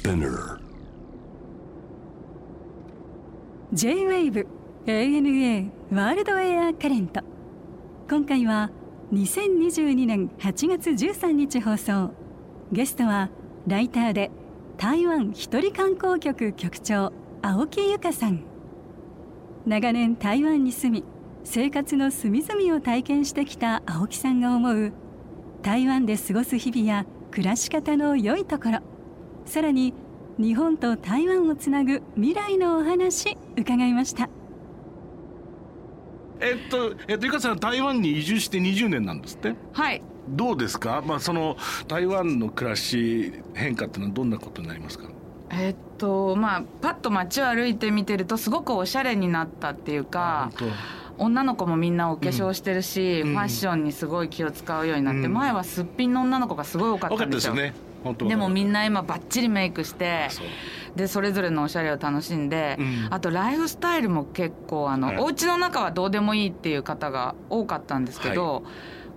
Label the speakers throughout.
Speaker 1: Spinner.
Speaker 2: J-WAVE ANA ワールドエアカレント今回は2022年8月13日放送。ゲストはライターで台湾一人観光局局長青木由香さん。長年台湾に住み生活の隅々を体験してきた青木さんが思う台湾で過ごす日々や暮らし方の良いところ。さらに日本と台湾をつなぐ未来のお話伺いました。
Speaker 3: えっと、えっと、ゆかさん台湾に移住して20年なんですって？
Speaker 4: はい。
Speaker 3: どうですか？まあその台湾の暮らし変化っていうのはどんなことになりますか？
Speaker 4: えっとまあパッと街を歩いて見てるとすごくおしゃれになったっていうか
Speaker 3: 本
Speaker 4: 女の子もみんなお化粧してるし、
Speaker 3: うん
Speaker 4: ファッションにすごい気を使うようになって、
Speaker 3: うん
Speaker 4: 前はすっぴんの女の子がすごい多かったんでよ
Speaker 3: ったですすよね
Speaker 4: でもみ
Speaker 3: ん
Speaker 4: んな今バッチリメイクしてでそれぞれのおしゃれを楽しんで、
Speaker 3: うん。
Speaker 4: あとライフスタイルも結構あの、
Speaker 3: はい。
Speaker 4: お家の中はどうでもいいっていう方が多かったんですけど、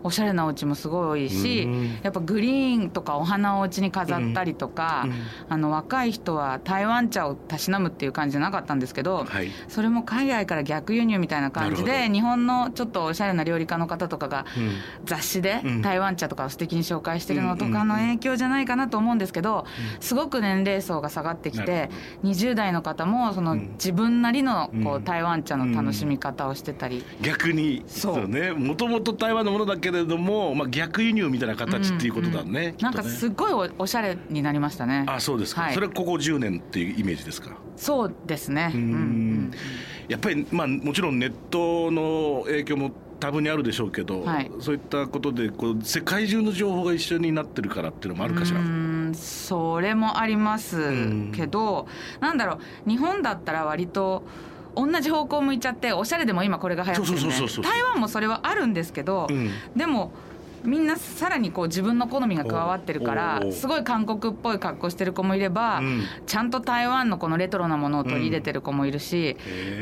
Speaker 4: おしゃれなお家もすごい多いし、
Speaker 3: うん。
Speaker 4: やっぱグリーンとかお花をお家に飾ったりとか、
Speaker 3: うん。
Speaker 4: あの若い人は台湾茶をたしなむっていう感じじゃなかったんですけど、
Speaker 3: はい。
Speaker 4: それも海外から逆輸入みたいな感じで日本のちょっとおしゃれな料理家の方とかが
Speaker 3: うん。
Speaker 4: 雑誌で
Speaker 3: うん。
Speaker 4: 台湾茶とかを素敵に紹介してるのとかの影響じゃないかなと思うんですけどすごく年齢層が下がってき
Speaker 3: な
Speaker 4: て
Speaker 3: る
Speaker 4: 20代の方もその
Speaker 3: うん。
Speaker 4: 自分なりのこ
Speaker 3: う
Speaker 4: うん。台湾茶の楽しみ方をしてたり。
Speaker 3: 逆に
Speaker 4: そう。
Speaker 3: そうね。もともと台湾のものだけれども、まあ、逆輸入みたいな形っていうことだね、きっとね。
Speaker 4: なんかすごいおおしゃれになりましたね。
Speaker 3: あそうですか、
Speaker 4: はい。
Speaker 3: それはここ10年っていうイメージですか？
Speaker 4: そうですね。
Speaker 3: う
Speaker 4: うんん。うん
Speaker 3: やっぱり、まあ、もちろんネットの影響も多分にあるでしょうけど、
Speaker 4: はい。
Speaker 3: そういったことでこう世界中の情報が一緒になってるからっていうのもあるかしら？
Speaker 4: うーんそれもありますけど、なんだろう日本だったら割と同じ方向向いちゃっておしゃれでも今これが流行ってる台湾もそれはあるんですけど、
Speaker 3: うん。
Speaker 4: でもみんなさらにこう自分の好みが加わってるからすごい韓国っぽい格好してる子もいれば、
Speaker 3: うん。
Speaker 4: ちゃんと台湾のこのレトロなものを取り入れてる子もいるし、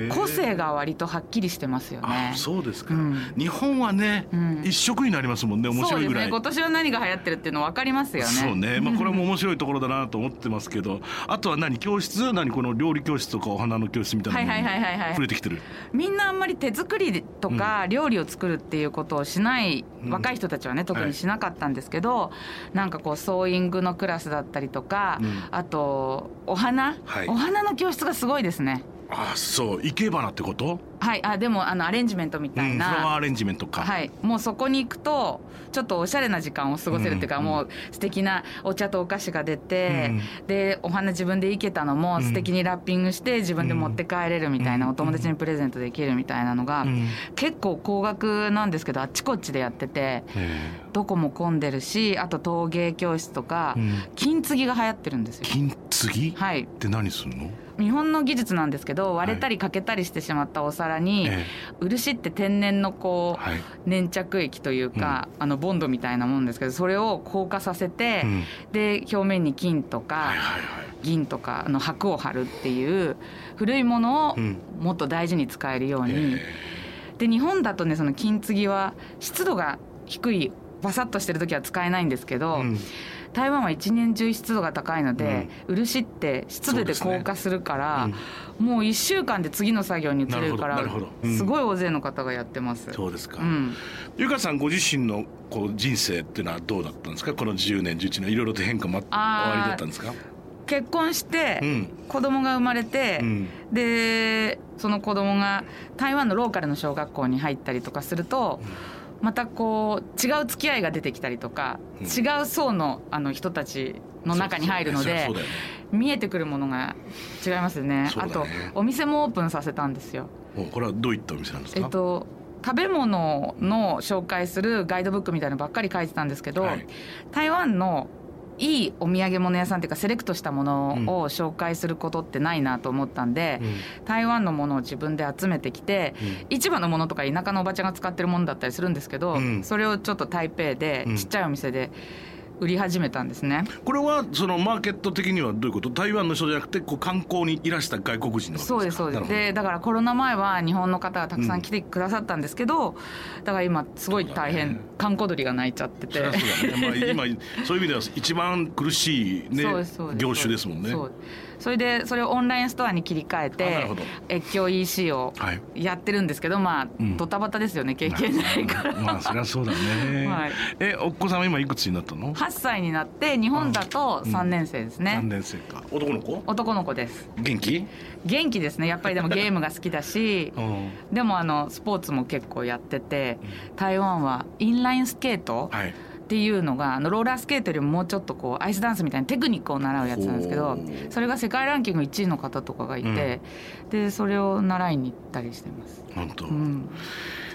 Speaker 4: 個性が割とはっきりしてますよね。
Speaker 3: あ。そうですか、
Speaker 4: うん。
Speaker 3: 日本はね、
Speaker 4: うん。
Speaker 3: 一色になりますもんね面白いぐらい。
Speaker 4: ですね。今年は何が流行ってるっていうの分かりますよね。
Speaker 3: そうね、まあ、これも面白いところだなと思ってますけど。あとは何教室？何この料理教室とかお花の教室みたいなの
Speaker 4: はいはいはいはいはい。
Speaker 3: 増えてきてる？
Speaker 4: みんなあんまり手作りとか料理を作るっていうことをしない、
Speaker 3: うん。
Speaker 4: 若い人たちはね特にしなかったんですけど、なんかこうソーイングのクラスだったりとか、
Speaker 3: うん。
Speaker 4: あとお花、
Speaker 3: はい。
Speaker 4: お花の教室がすごいですね。
Speaker 3: あそう生け花ってこと、
Speaker 4: はいあでもあのアレンジメントみたい
Speaker 3: うん、フラワー
Speaker 4: な。
Speaker 3: アレンジメントか、
Speaker 4: はい、もうそこに行くとちょっとおしゃれな時間を過ごせるっていうか、
Speaker 3: うん
Speaker 4: もう素敵なお茶とお菓子が出て、
Speaker 3: うん。
Speaker 4: でお花自分で生けたのも素敵にラッピングして自分で持って帰れるみたいな、
Speaker 3: うん。
Speaker 4: お友達にプレゼントできるみたいなのが、
Speaker 3: うん。
Speaker 4: 結構高額なんですけどあっちこっちでやってて
Speaker 3: へ
Speaker 4: どこも混んでるしあと陶芸教室とか、金継ぎが流行ってるんですよ。
Speaker 3: 金継ぎ、
Speaker 4: はい、
Speaker 3: って何するの？
Speaker 4: 日本の技術なんですけど割れたり欠けたりしてしまったお皿に、
Speaker 3: え
Speaker 4: 漆って天然のこう、
Speaker 3: はい。
Speaker 4: 粘着液というか、あのボンドみたいなもんですけどそれを硬化させて、
Speaker 3: うん。
Speaker 4: で表面に金とか、
Speaker 3: はいはいはい。
Speaker 4: 銀とかあの箔を貼るっていう古いものを
Speaker 3: うん。
Speaker 4: もっと大事に使えるように、
Speaker 3: へ
Speaker 4: で日本だとねその金継ぎは湿度が低いバサッとしてる時は使えないんですけど、
Speaker 3: うん
Speaker 4: 台湾は一年中湿度が高いので、漆って湿度で硬化するからもう1週間で次の作業に移れるからすごい大勢の方がやってます。
Speaker 3: そうですか、
Speaker 4: うん、
Speaker 3: ゆかさんご自身のこう人生っていうのはどうだったんですか？この10年11年いろいろと変化もありだったんですか？
Speaker 4: 結婚して、
Speaker 3: うん。
Speaker 4: 子供が生まれて、
Speaker 3: うん。
Speaker 4: でその子供が台湾のローカルの小学校に入ったりとかすると、またこう違う付き合いが出てきたりとか、
Speaker 3: うん。
Speaker 4: 違う層のあの人たちの中に入るので
Speaker 3: ね。
Speaker 4: 見えてくるものが違いますよね。あとお店もオープンさせたんですよ。
Speaker 3: おこれはどういったお店なんですか？
Speaker 4: えっと食べ物の紹介するガイドブックみたいなのばっかり書いてたんですけど、
Speaker 3: はい。
Speaker 4: 台湾のいいお土産物屋さんっていうかセレクトしたものを紹介することってないなと思ったんで、台湾のものを自分で集めてきて、市場のものとか田舎のおばちゃんが使ってるものだったりするんですけど、
Speaker 3: うん。
Speaker 4: それをちょっと台北で
Speaker 3: うん。
Speaker 4: ちっちゃいお店で売り始めたんですね。
Speaker 3: これはそのマーケット的にはどういうこと？台湾の人じゃなくてこう観光にいらした外国人の
Speaker 4: そうですそうです。でだからコロナ前は日本の方がたくさん来てくださったんですけど、うん、だから今すごい大変、ね、観光鳥が鳴いちゃってて。
Speaker 3: ね。まあ、今そういう意味では一番苦しい、ね、業種ですもんね。
Speaker 4: それでそれをオンラインストアに切り替えて越境 EC をやってるんですけど、まあ、ドタバタですよね経験ないから、
Speaker 3: まあそりゃそうだね、はい、えお子さんは今いくつになったの
Speaker 4: ？8歳になって日本だと3年生ですね、
Speaker 3: うん、3年生か。男の子？
Speaker 4: 男の子です。
Speaker 3: 元気？
Speaker 4: 元気ですね。やっぱりでも ゲームが好きだしでもあのスポーツも結構やってて台湾はインラインスケート、はいっていうのがあのローラースケートよりももうちょっとこうアイスダンスみたいなテクニックを習うやつなんですけどそれが世界ランキング1位の方とかがいて、うん、でそれを習いに行ったりしてます。
Speaker 3: 本当、うん。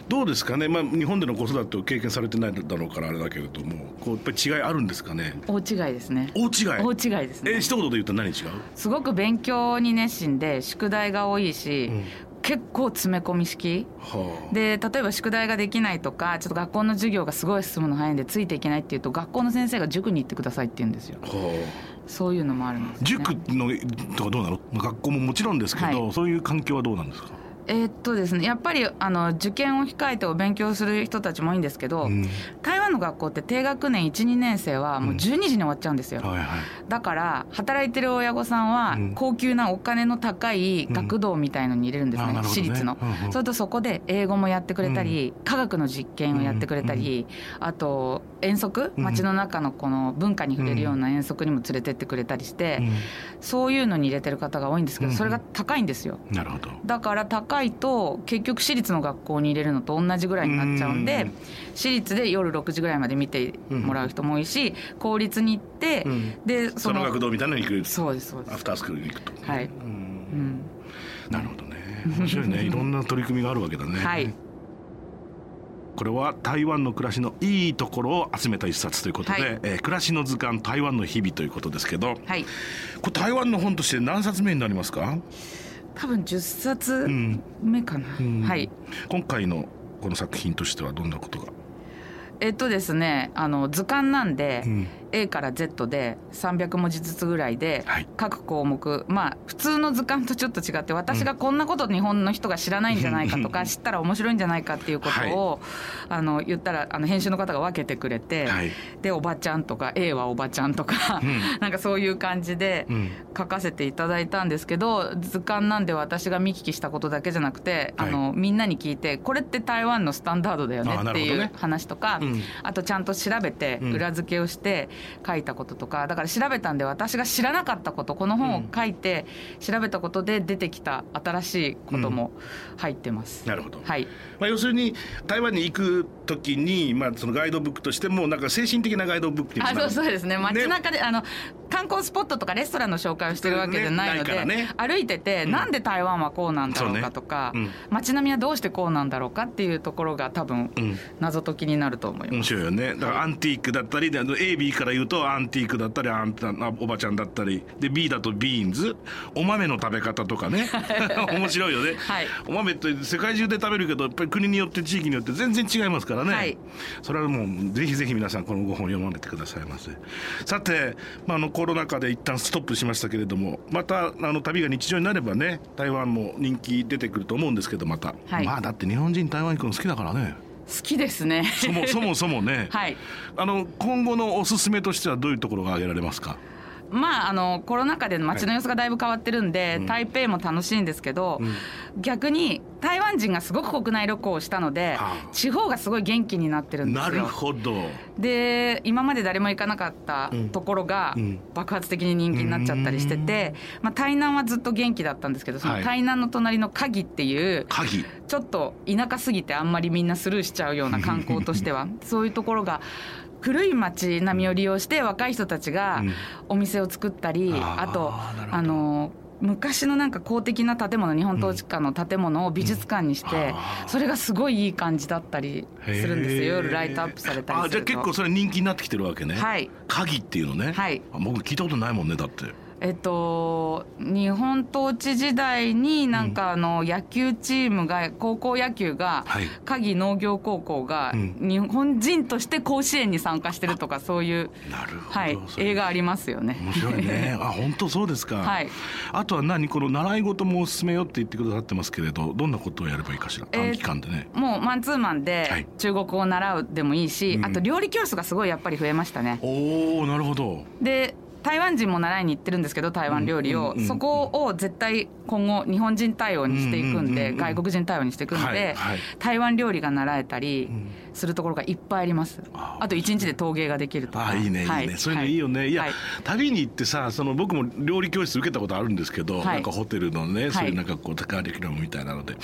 Speaker 3: どうですかね、まあ、日本での子育てを経験されてないだろうからあれだけれどもこうやっぱり違いあるんですかね？
Speaker 4: 大違いですね。
Speaker 3: 大違い？
Speaker 4: 大違いですね。
Speaker 3: え一言で言うと何違う？
Speaker 4: すごく勉強に熱心で宿題が多いし、うん結構詰め込み式、はあ、で例えば宿題ができないとかちょっと学校の授業がすごい進むの早いんでついていけないっていうと学校の先生が塾に行ってくださいって言うんですよ。はあ。そういうのもあるんです、ね、
Speaker 3: 塾のとかどうなの？学校ももちろんですけど、はい、そういう環境はどうなんですか？
Speaker 4: えー、っとですねやっぱりあの受験を控えてお勉強する人たちも多いんですけど、うん、台湾の学校って低学年12年生はもう12時に終わっちゃうんですよ、うんはいはい、だから働いてる親御さんは高級なお金の高い学童みたいのに入れるんですね、うん、私立の、それとそこで英語もやってくれたり、科学の実験をやってくれたり、あと遠足？街の中のこの文化に触れるような遠足にも連れてってくれたりして、そういうのに入れてる方が多いんですけどそれが高いんですよ、
Speaker 3: なるほど。
Speaker 4: だから高いと結局私立の学校に入れるのと同じぐらいになっちゃうんで私立で夜6時ぐらいまで見てもらう人も多いし公立に行って、
Speaker 3: でその学童みたいなのに行く。
Speaker 4: そうですそうです。
Speaker 3: アフタースクールに行くと。
Speaker 4: はい、うん、
Speaker 3: なるほどね。面白いね。いろんな取り組みがあるわけだね。
Speaker 4: はい。
Speaker 3: これは台湾の暮らしのいいところを集めた一冊ということで、はい、えー、暮らしの図鑑台湾の日々ということですけど、はい、これ台湾の本として何冊目になりますか？
Speaker 4: 多分10冊目かな、うんうん、はい。
Speaker 3: 今回のこの作品としてはどんなことが
Speaker 4: えっとですねあの図鑑なんで、うん、A から Z で300文字ずつぐらいで各項目、はい、まあ普通の図鑑とちょっと違って私がこんなこと日本の人が知らないんじゃないかとか、知ったら面白いんじゃないかっていうことを、はい、あの言ったらあの編集の方が分けてくれて、はい、でおばちゃんとか A はおばちゃんとか、うん、なんかそういう感じで書かせていただいたんですけど図鑑なんで私が見聞きしたことだけじゃなくて、あのみんなに聞いてこれって台湾のスタンダードだよねっていう話とかあ、とちゃんと調べて裏付けをして、書いたこととか。だから調べたんで私が知らなかったことこの本を書いて調べたことで出てきた新しいことも入ってます。
Speaker 3: うん、なるほど、
Speaker 4: はい。
Speaker 3: まあ、要するに台湾に行く時に、まあ、そのガイドブックとしてもなんか精神的なガイドブック
Speaker 4: あそうそうですね。街中で、ね、あの観光スポットとかレストランの紹介をしてるわけじゃないので、ねね、歩いてて、うん、なんで台湾はこうなんだろうかとか、うん、街並みはどうしてこうなんだろうかっていうところが多分、謎解きになると思います。面
Speaker 3: 白いよね。だからアンティークだったりで AB から言うとアンティークだったりあんたおばちゃんだったり。で B だとビーンズ。お豆の食べ方とかね。面白いよね、はい、お豆って世界中で食べるけどやっぱり国によって地域によって全然違いますからね、はい、それはもうぜひぜひ皆さんこのご本読まれてくださいませ。さて、まあ、あのコロナ禍で一旦ストップしましたけれどもまたあの旅が日常になればね台湾も人気出てくると思うんですけどまた、はい、まあだって日本人台湾行くの好きだからね
Speaker 4: 好きですね。
Speaker 3: そもそもそもね、はい、あの今後のおすすめとしてはどういうところが挙げられますか？
Speaker 4: まあ、あのコロナ禍で街の様子がだいぶ変わってるんで、はい、台北も楽しいんですけど、うん、逆に台湾人がすごく国内旅行をしたので、はあ、地方がすごい元気になってるんですよ。
Speaker 3: なるほど。
Speaker 4: で今まで誰も行かなかったところが爆発的に人気になっちゃったりしてて、うん、まあ、台南はずっと元気だったんですけどその台南の隣の鍵っていう、
Speaker 3: はい、
Speaker 4: ちょっと田舎すぎてあんまりみんなスルーしちゃうような観光としては そういうところが古い町並みを利用して若い人たちがお店を作ったり、うん、あとあの昔のなんか公的な建物日本統治下の建物を美術館にして、うん、それがすごいいい感じだったりするんですよ。夜ライトアップされたりすると。
Speaker 3: あじゃあ結構それ人気になってきてるわけね。
Speaker 4: はい。
Speaker 3: 鍵っていうのね。
Speaker 4: はい。
Speaker 3: 僕聞いたことないもんねだって
Speaker 4: えっと、日本統治時代になんかあの野球チームが高校野球が鍵農業高校が日本人として甲子園に参加してるとかそういうはい、映画ありますよね。
Speaker 3: 面白いね。あ本当そうですか。はい。あとは何この習い事もおすすめよって言ってくださってますけれどどんなことをやればいいかしら？短期間でね。
Speaker 4: もうマンツーマンで中国語を習うでもいいし、あと料理教室がすごいやっぱり増えましたね。
Speaker 3: おおなるほど。
Speaker 4: で台湾人も習いに行ってるんですけど台湾料理を、そこを絶対今後日本人対応にしていくんで、外国人対応にしていくんで、台湾料理が習えたりするところがいっぱいあります。あと一日で陶芸ができるとか。
Speaker 3: あいいねいいね、そうい。うのいいよね、い、や、旅に行ってさその僕も料理教室受けたことあるんですけど、なんかホテルのねそういうなんかこう高リキュラムみたいなので。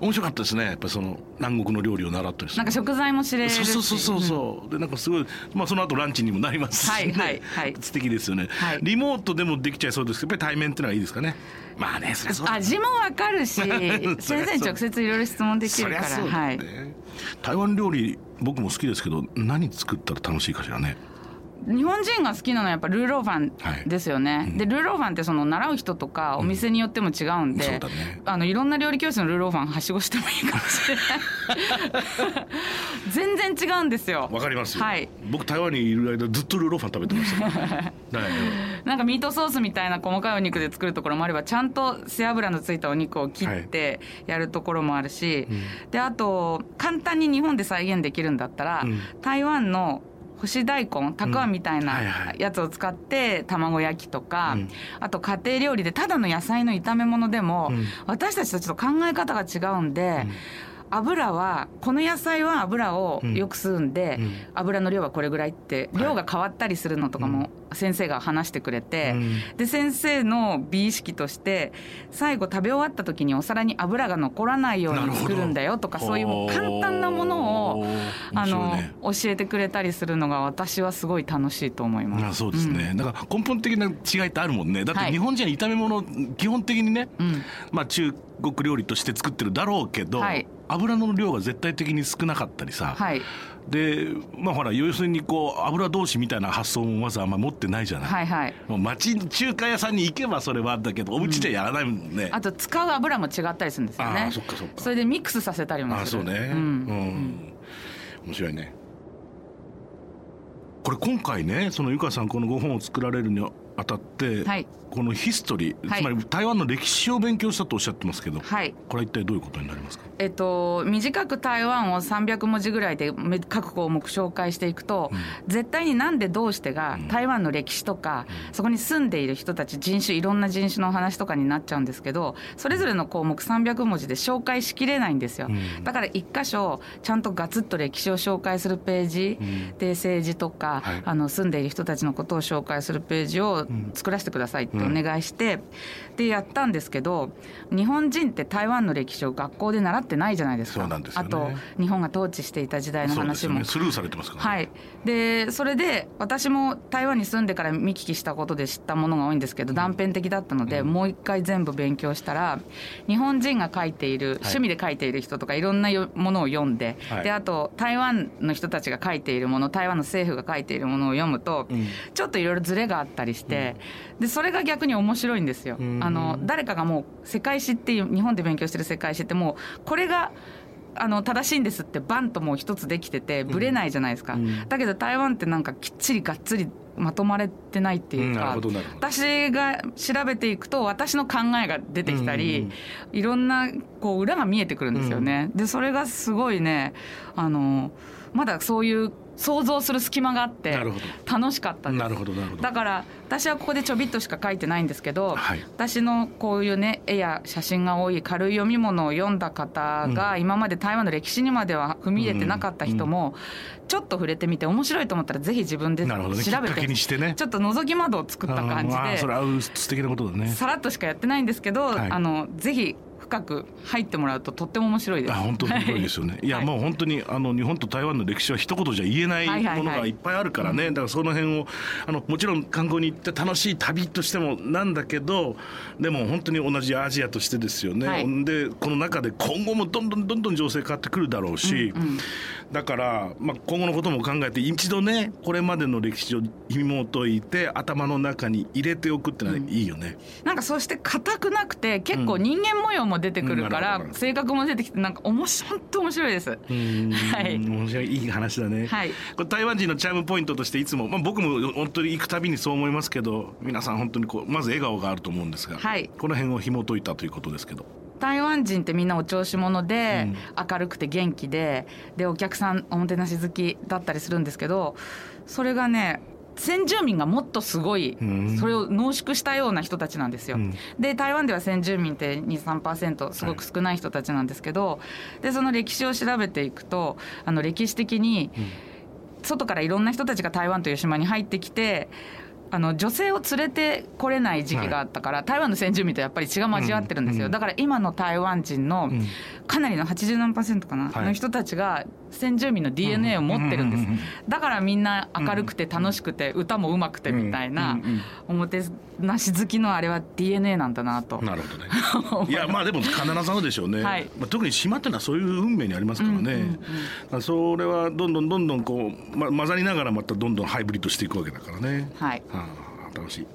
Speaker 3: 面白かったですね。やっぱその南国の料理を習ったりする
Speaker 4: なんか食材も知れるそう
Speaker 3: そうそうそう、でなんかすごいまあその後ランチにもなりますし、はいはいはい、素敵ですよね、はい、リモートでもできちゃいそうですけどやっぱり対面っていうのはいいですかね。まあねそ
Speaker 4: りゃそう味もわかるし 先生に直接いろいろ質問できるから、ね、はい、
Speaker 3: 台湾料理僕も好きですけど何作ったら楽しいかしらね
Speaker 4: 日本人が好きなのはやっぱルーローファンですよね、はいうん、でルーローファンってその習う人とかお店によっても違うんで、うん。ね、あのいろんな料理教室のルーローファンはしごしてもいいかもしれない。全然違うんですよ。
Speaker 3: わかりますはい、僕台湾にいる間ずっとルーローファン食べてました
Speaker 4: なんかミートソースみたいな細かいお肉で作るところもあればちゃんと背脂のついたお肉を切ってやるところもあるし、はいうん、であと簡単に日本で再現できるんだったら、台湾の干し大根たくあんみたいなやつを使って卵焼きとか、あと家庭料理でただの野菜の炒め物でも、私たちとちょっと考え方が違うんで。油はこの野菜は油をよく吸うんで、油の量はこれぐらいって量が変わったりするのとかも先生が話してくれて、で先生の美意識として最後食べ終わった時にお皿に油が残らないように作るんだよとかそういうもう簡単なものをあの、教えてくれたりするのが私はすごい楽しいと思います。
Speaker 3: あそうですね、だから根本的な違いってあるもんね。だって日本人は炒め物基本的にね、まあ中国料理として作ってるだろうけど、はい、油の量が絶対的に少なかったりさ、はい、でまあほら要するにこう油同士みたいな発想もまずあんま持ってないじゃない、はいはい、もう町中華屋さんに行けばそれはあったけどお家でやらないもんね、う
Speaker 4: ん、あと使う油も違ったりするんですよね。
Speaker 3: あそっかそっか。
Speaker 4: それでミックスさせたりもする。
Speaker 3: あそうね。うん、うん、面白いね。これ今回ねそのゆかさんこのご本を作られるにあたって、はい、このヒストリー、はい、つまり台湾の歴史を勉強したとおっしゃってますけど、はい、これは一体どういうことになりますか、
Speaker 4: えっと、短く台湾を300文字ぐらいで各項目紹介していくと、うん、絶対になんでどうしてが台湾の歴史とか、うん、そこに住んでいる人たち人種いろんな人種の話とかになっちゃうんですけどそれぞれの項目300文字で紹介しきれないんですよ、うん、だから一箇所ちゃんとガツッと歴史を紹介するページ、で政治とか、はい、あの住んでいる人たちのことを紹介するページを作らせてくださいってお願いして、でやったんですけど日本人って台湾の歴史を学校で習ってないじゃないですか、ね、あと日本が統治していた時代の話も、
Speaker 3: ね、スルーされてますから、
Speaker 4: ね、はい。でそれで私も台湾に住んでから見聞きしたことで知ったものが多いんですけど、断片的だったので、うん、もう一回全部勉強したら日本人が書いている、趣味で書いている人とかいろんなものを読んで、はい、であと台湾の人たちが書いているもの台湾の政府が書いているものを読むと、うん、ちょっといろいろズレがあったりして、うん、でそれが逆に面白いんですよ。あの誰かがもう世界史っていう日本で勉強してる世界史ってもうこれがあの正しいんですってバンともう一つできててぶれないじゃないですか、うん、だけど台湾ってなんかきっちりがっつりまとまれてないっていうか、うん、私が調べていくと私の考えが出てきたり、うんうん。いろんなこう裏が見えてくるんですよね。でそれがすごいねあのまだそういう想像する隙間があって楽しかったです。
Speaker 3: なるほどなるほど。
Speaker 4: だから私はここでちょびっとしか書いてないんですけど、はい、私のこういうね絵や写真が多い軽い読み物を読んだ方が、今まで台湾の歴史にまでは踏み入れてなかった人も、ちょっと触れてみて面白いと思ったらぜひ自分で調べて、ね、ちょっと覗き窓を作った感じで
Speaker 3: それは素敵なことだね。
Speaker 4: さらっとしかやってないんですけど、はい、あのぜひ深く入ってもらうととっても面白いです。あ
Speaker 3: 本当面白いですよね。いや、もう本当にあの日本と台湾の歴史は一言じゃ言えないものがいっぱいあるからね。だからその辺をあのもちろん観光に行って楽しい旅としてもなんだけど、でも本当に同じアジアとしてですよね。はい、でこの中で今後もどんどんどんどん情勢変わってくるだろうし、うんうん、だからまあ今後のことも考えて一度ねこれまでの歴史を紐解いて頭の中に入れておくってのはいいよね。
Speaker 4: うん、なんかそして硬くなくて結構人間模様も出てくるから、うん、性格も出てきてなんか面白本当面白いです。は
Speaker 3: い。面白いいい話だね。はい。これ台湾人のチャームポイントとしていつもまあ僕も本当に行くたびにそう思いますけど皆さん本当にこうまず笑顔があると思うんですが、はい、この辺を紐解いたということですけど。
Speaker 4: 台湾人ってみんなお調子者で、明るくて元気ででお客さんおもてなし好きだったりするんですけどそれがね先住民がもっとすごいそれを濃縮したような人たちなんですよ。うん、で台湾では先住民って23%すごく少ない人たちなんですけど、はい、でその歴史を調べていくとあの歴史的に、外からいろんな人たちが台湾という島に入ってきてあの女性を連れてこれない時期があったから、はい、台湾の先住民とやっぱり血が交わってるんですよ、うん、だから今の台湾人のかなりの80何パーセントかな、の人たちが先住民の DNA を持ってるんです、だからみんな明るくて楽しくて歌もうまくてみたいな、おもてなし好きのあれは DNA なんだなと。
Speaker 3: なるほどね。いやまあでも必ずそうでしょうね、はい、まあ、特に島っていうのはそういう運命にありますからね、うんうんうん、それはどんどんどんどんこう、ま、混ざりながらまたどんどんハイブリッドしていくわけだからね。
Speaker 4: はい、
Speaker 3: はあ、楽しい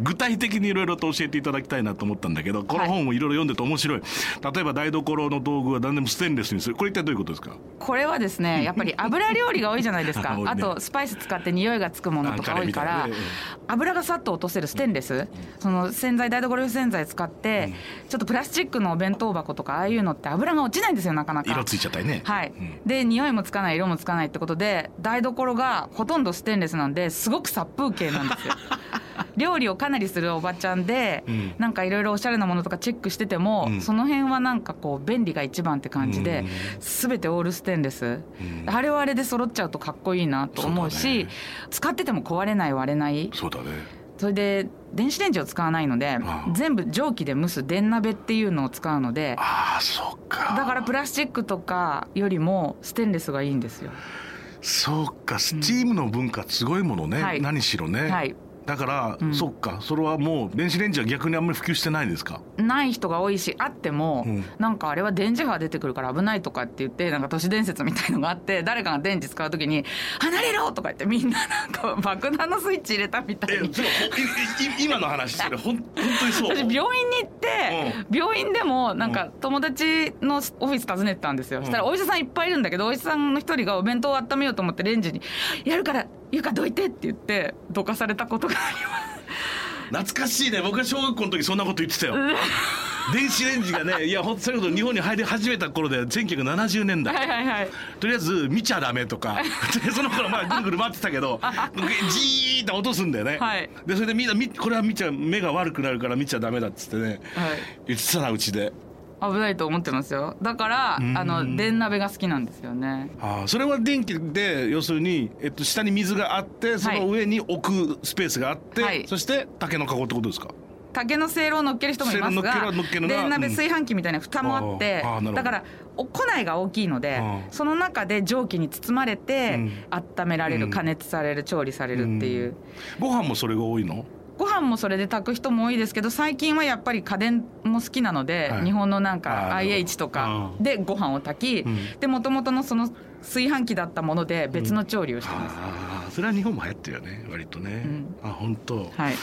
Speaker 3: 具体的にいろいろと教えていただきたいなと思ったんだけどこの本をいろいろ読んでて面白い、はい、例えば台所の道具は何でもステンレスにする。これ一体どういうことですか？
Speaker 4: これはですね やっぱり油料理が多いじゃないですか。ね、あとスパイス使って匂いがつくものとか多いから、ね、油がさっと落とせるステンレス、うん、その洗剤台所用洗剤使って、うん、ちょっとプラスチックのお弁当箱とかああいうのって油が落ちないんですよなかなか。
Speaker 3: 色ついちゃったりね。
Speaker 4: はい、うん、で匂いもつかない色もつかないってことで台所がほとんどステンレスなんですごく殺風景なんですよ 料理をかなりするおばちゃんで、うん、なんかいろいろおしゃれなものとかチェックしてても、うん、その辺はなんかこう便利が一番って感じで、うん、全てオールステンレス、うん、あれはあれで揃っちゃうとかっこいいなと思うし、ね、使ってても壊れない割れない。
Speaker 3: そうだね。
Speaker 4: それで電子レンジを使わないので全部蒸気で蒸す電鍋っていうのを使うので
Speaker 3: あそうか。
Speaker 4: だからプラスチックとかよりもステンレスがいいんですよ。
Speaker 3: そうか。スチームの文化すごいものね、はい、何しろね、はいだから、うん、そっか。それはもう電子レンジは逆にあんまり普及してないですか？
Speaker 4: ない人が多いしあっても、うん、なんかあれは電磁波が出てくるから危ないとかって言ってなんか都市伝説みたいのがあって誰かが電池使う時に「離れろ!」とか言ってみんななんか 爆弾のスイッチ入れたみたいに。
Speaker 3: 今の話それ ほん本当にそう。
Speaker 4: 私病院に行って、うん、病院でもなんか友達のオフィス訪ねてたんですよ、そしたらお医者さんいっぱいいるんだけどお医者さんの一人がお弁当を温めようと思ってレンジに「やるから床どいて」って言ってどかされたことがあります。
Speaker 3: 懐かしいね。僕が小学校の時そんなこと言ってたよ。電子レンジがねいやほんとそれこそ日本に入り始めた頃で1970年代、はいはいはい、とりあえず見ちゃダメとか。その頃まあぐるぐる回ってたけどじーっと落とすんだよね、はい、でそれでみんなこれは見ちゃ目が悪くなるから見ちゃダメだっつってね、はい、言ってたなうちで。
Speaker 4: 危ないと思ってますよ。だからあの電鍋が好きなんですよね。
Speaker 3: あそれは電気で要するに、えっと、下に水があってその上に置くスペースがあって、はい、そして竹の籠ってことですか？
Speaker 4: 竹のせいろを乗っける人もいますが電鍋炊飯器みたいな蓋もあって、うん、だから庫内が大きいので、うん、その中で蒸気に包まれて、うん、温められる加熱される調理されるっていう、
Speaker 3: ご飯もそれが多いの？
Speaker 4: ご飯もそれで炊く人も多いですけど最近はやっぱり家電も好きなので、はい、日本のなんか IH とかでご飯を炊き、うん、でもともとのその炊飯器だったもので別の調理をしてます、うん、
Speaker 3: あそれは日本も流行ってるよね割とね、うん、あ本当。はい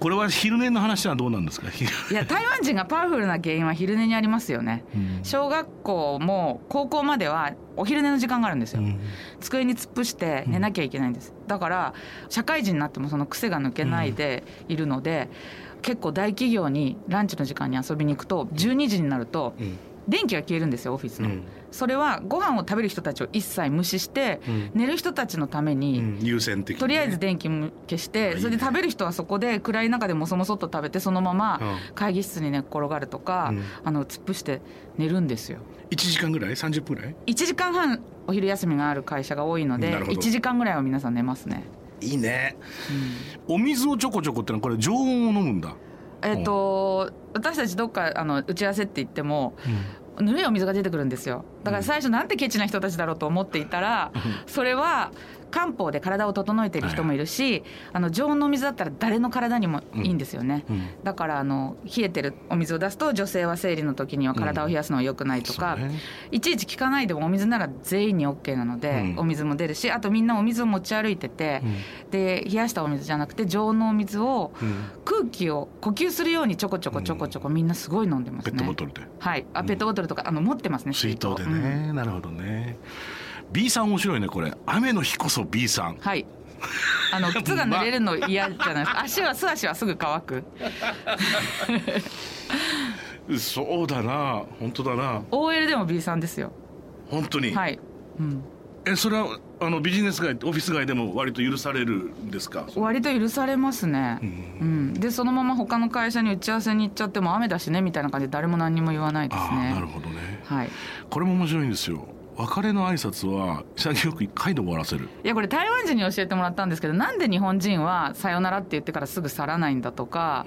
Speaker 3: これは昼寝の話はどうなんですか？
Speaker 4: いや台湾人がパワフルな原因は昼寝にありますよね、うん、小学校も高校まではお昼寝の時間があるんですよ、うん、机に突っ伏して寝なきゃいけないんです、だから社会人になってもその癖が抜けないでいるので、結構大企業にランチの時間に遊びに行くと12時になると、電気が消えるんですよオフィスの、うん、それはご飯を食べる人たちを一切無視して、うん、寝る人たちのために、
Speaker 3: 優先的、
Speaker 4: とりあえず電気消してそれで食べる人はそこで暗い中でもそもそっと食べてそのまま会議室に寝っ転がるとか、あの突っ伏して寝るんですよ。
Speaker 3: 1時間ぐらい？30分ぐらい
Speaker 4: ？1時間半お昼休みがある会社が多いので1時間ぐらいは皆さん寝ますね。
Speaker 3: いいね、うん、お水をちょこちょこってのはこれ常温を飲むんだ？
Speaker 4: えっ、ー、と私たちどっかあの打ち合わせって言っても、うん、ぬるいお水が出てくるんですよだから最初なんてケチな人たちだろうと思っていたら、それは漢方で体を整えている人もいるし、はい、あの常温の水だったら誰の体にもいいんですよね、うん。うん、だからあの冷えてるお水を出すと女性は生理の時には体を冷やすのは良くないとか、うんね、いちいち聞かないでもお水なら全員に OK なので、お水も出るしあとみんなお水を持ち歩いてて、で冷やしたお水じゃなくて常温のお水を空気を呼吸するようにちょこちょこちょこちょこみんなすごい飲んでますね。
Speaker 3: ペットボトルで。
Speaker 4: はい。あペットボトルとかあの持ってますね。
Speaker 3: 水筒でね、なるほどね。B さん面白いねこれ。雨の日こそ B さん。
Speaker 4: はい。あの 靴が濡れるの嫌じゃないですか。足は素足はすぐ乾く。
Speaker 3: そうだな。本当だな。
Speaker 4: OL でも B さんですよ。
Speaker 3: 本当に。
Speaker 4: はい、
Speaker 3: うん、えそれはあのビジネス街オフィス街でも割と許されるんですか？
Speaker 4: 割と許されますね、うん、うん、でそのまま他の会社に打ち合わせに行っちゃっても雨だしねみたいな感じで誰も何にも言わないですね。
Speaker 3: なるほどね、
Speaker 4: はい、
Speaker 3: これも面白いんですよ別れの挨拶は潔く一回で終わらせる。
Speaker 4: いやこれ台湾人に教えてもらったんですけどなんで日本人は「さよなら」って言ってからすぐ去らないんだとか、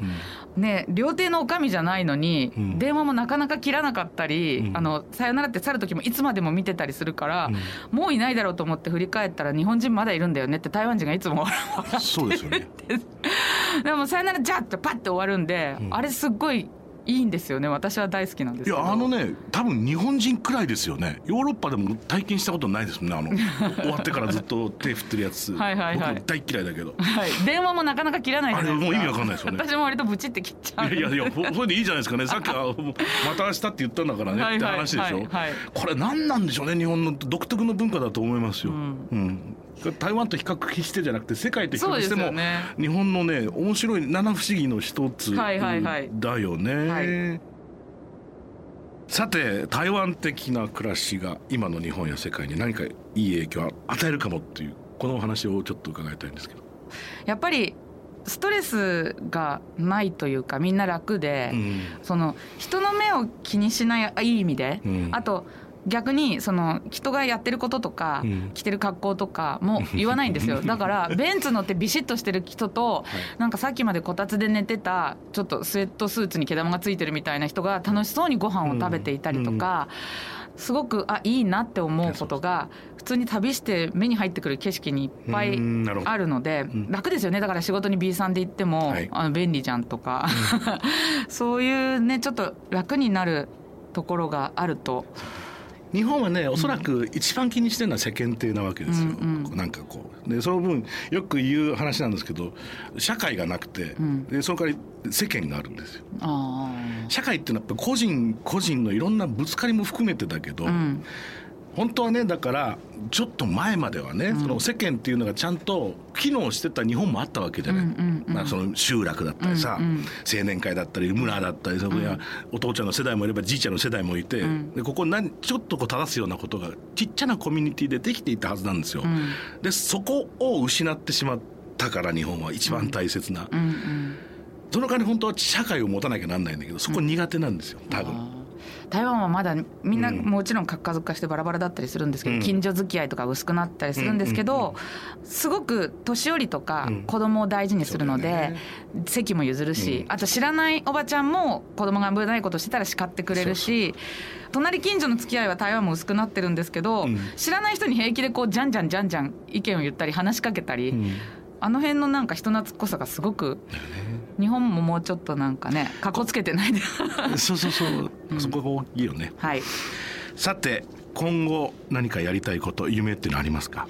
Speaker 4: うん、ね料亭の女将じゃないのに、うん、電話もなかなか切らなかったり「うん、あのさよなら」って去る時もいつまでも見てたりするから、もういないだろうと思って振り返ったら日本人まだいるんだよねって台湾人がいつも笑ってるそうですよね。でも「さよならじゃ!」ってパッて終わるんで、あれすっごいいいんですよね。私は大好きなんですい
Speaker 3: やあのね多分日本人くらいですよね。ヨーロッパでも体験したことないですもんねあの 終わってからずっと手振ってるやつ。はいはい、はい、僕大嫌いだけど、
Speaker 4: はい、電話もなかなか切らない
Speaker 3: あれもう意味わかんないですよね。
Speaker 4: 私も割とブチって切っちゃう
Speaker 3: いやいやそれでいいじゃないですかね。さっきはまた明日って言ったんだからねって話でしょ、はいはい、これ何なんでしょうね日本の独特の文化だと思いますよ、うん、うん台湾と比較してじゃなくて世界と比較しても、ね、日本のね面白い七不思議の一つだよね。はいさて台湾的な暮らしが今の日本や世界に何かいい影響を与えるかもっていうこのお話をちょっと伺いたいんですけど
Speaker 4: やっぱりストレスがないというかみんな楽で、うん、その人の目を気にしないいい意味で、うん、あと逆にその人がやってることとか、着てる格好とかも言わないんですよ。だからベンツ乗ってビシッとしてる人と、なんかさっきまでこたつで寝てたちょっとスウェットスーツに毛玉がついてるみたいな人が楽しそうにご飯を食べていたりとか。すごくあいいなって思うことが普通に旅して目に入ってくる景色にいっぱいあるので楽ですよね。だから仕事に B さんで行っても、あの便利じゃんとか。そういうねちょっと楽になるところがあると
Speaker 3: 日本はねおそらく一番気にしてるのは世間体なわけですよ、うんうん、なんかこうでその分よく言う話なんですけど社会がなくて、うん、でその代わり世間があるんですよ。社会っていうのはやっぱ個人個人のいろんなぶつかりも含めてだけど、うん本当はねだからちょっと前まではね、うん、その世間っていうのがちゃんと機能してた日本もあったわけじゃない、うんうんその集落だったりさ、うんうん、青年会だったり村だったりそこにはお父ちゃんの世代もいればじいちゃんの世代もいて、うん、でここ何ちょっとこう正すようなことがちっちゃなコミュニティでできていたはずなんですよ。でそこを失ってしまったから日本は一番大切な。うんうん、その代わり本当は社会を持たなきゃなんないんだけどそこ苦手なんですよ多分。
Speaker 4: 台湾はまだみんなもちろん核家族化してバラバラだったりするんですけど、うん、近所付き合いとか薄くなったりするんですけど、すごく年寄りとか子供を大事にするので、ね、席も譲るし、あと知らないおばちゃんも子供が危ないことしてたら叱ってくれるし隣近所の付き合いは台湾も薄くなってるんですけど、知らない人に平気でこうじゃんじゃんじゃんじゃん意見を言ったり話しかけたり。あの辺のなんか人懐っこさがすごく日本ももうちょっとなんかねかっこつけてないで。
Speaker 3: そうそうそう、うん、そこが大きいよね。
Speaker 4: はい。
Speaker 3: さて今後何かやりたいこと夢っていうのありますか？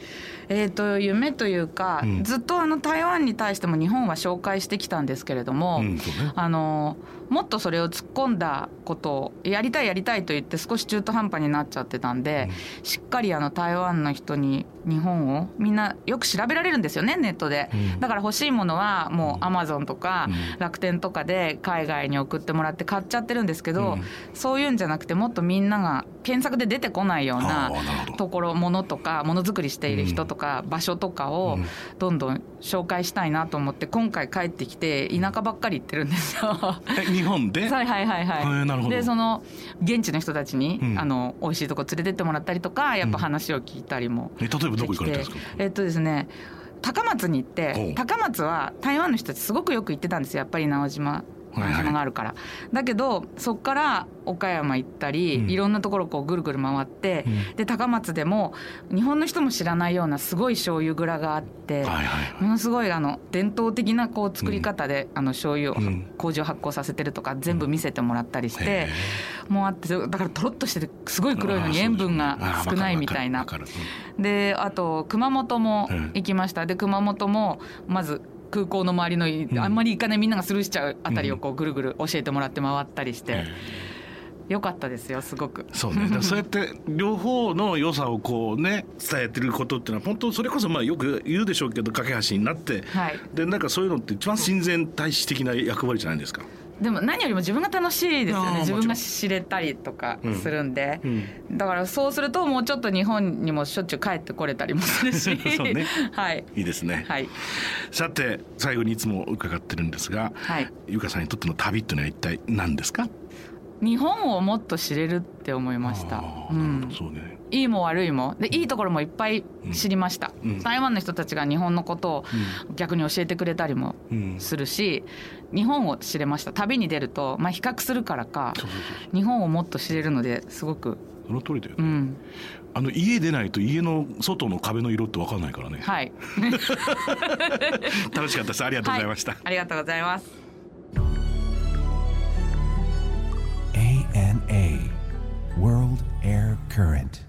Speaker 4: えーと、夢というか、うん、ずっとあの台湾に対しても日本は紹介してきたんですけれども、うんね、あのもっとそれを突っ込んだことをやりたいやりたいと言って少し中途半端になっちゃってたんで、うん、しっかりあの台湾の人に日本をみんなよく調べられるんですよねネットで、だから欲しいものはもうアマゾンとか楽天とかで海外に送ってもらって買っちゃってるんですけど、そういうんじゃなくてもっとみんなが検索で出てこないようなところものとかものづくりしている人とかか場所とかをどんどん紹介したいなと思って今回帰ってきて田舎ばっかり行ってるんですよ。
Speaker 3: 日本で？
Speaker 4: はいはいはいはい。でその現地の人たちに、うん、あの美味しいとこ連れてってもらったりとかやっぱ話を聞いたりも、
Speaker 3: うん、え例えばどこ行かれたんですか？
Speaker 4: えっとですね高松に行って高松は台湾の人たちすごくよく行ってたんですよやっぱり直島島があるから、はいはい、だけどそこから岡山行ったり、うん、いろんなところこうぐるぐる回って、うん、で高松でも日本の人も知らないようなすごい醤油蔵があって、はいはい、ものすごいあの伝統的なこう作り方で、うん、あの醤油を、麹を発酵させてるとか全部見せてもらったりして、もうあってだからとろっとしててすごい黒いのに塩分が少ないみたいな。であと熊本も行きました。で熊本もまず空港の周りのあんまり行かないみんながスルーしちゃうあたりをこうぐるぐる教えてもらって回ったりして。良かったですよすごく。
Speaker 3: そうね。そうやって両方の良さをこうね伝えてることっていうのは本当それこそまあよく言うでしょうけど架け橋になって、はい、でなんかそういうのって一番親善大使的な役割じゃないですか。
Speaker 4: でも何よりも自分が楽しいですよね。自分が知れたりとかするんで、うん。うん、だからそうするともうちょっと日本にもしょっちゅう帰ってこれたりもするし。ね、はい、
Speaker 3: いいですね、はい、さて最後にいつも伺ってるんですが、はい、ゆかさんにとっての旅っていうのは一体何ですか？
Speaker 4: 日本をもっと知れるって思いました。うん、そうね。いいも悪いも。でいいところもいっぱい知りました、うん、台湾の人たちが日本のことを逆に教えてくれたりもするし、日本を知れました。旅に出ると、まあ、比較するからか日本をもっと知れるのですごく。
Speaker 3: その通りだよね、うん、あの家出ないと家の外の壁の色って分かんないからね。
Speaker 4: はい。
Speaker 3: 楽しかったです。ありがとうございました、はい、
Speaker 4: ありがとうございます
Speaker 1: Current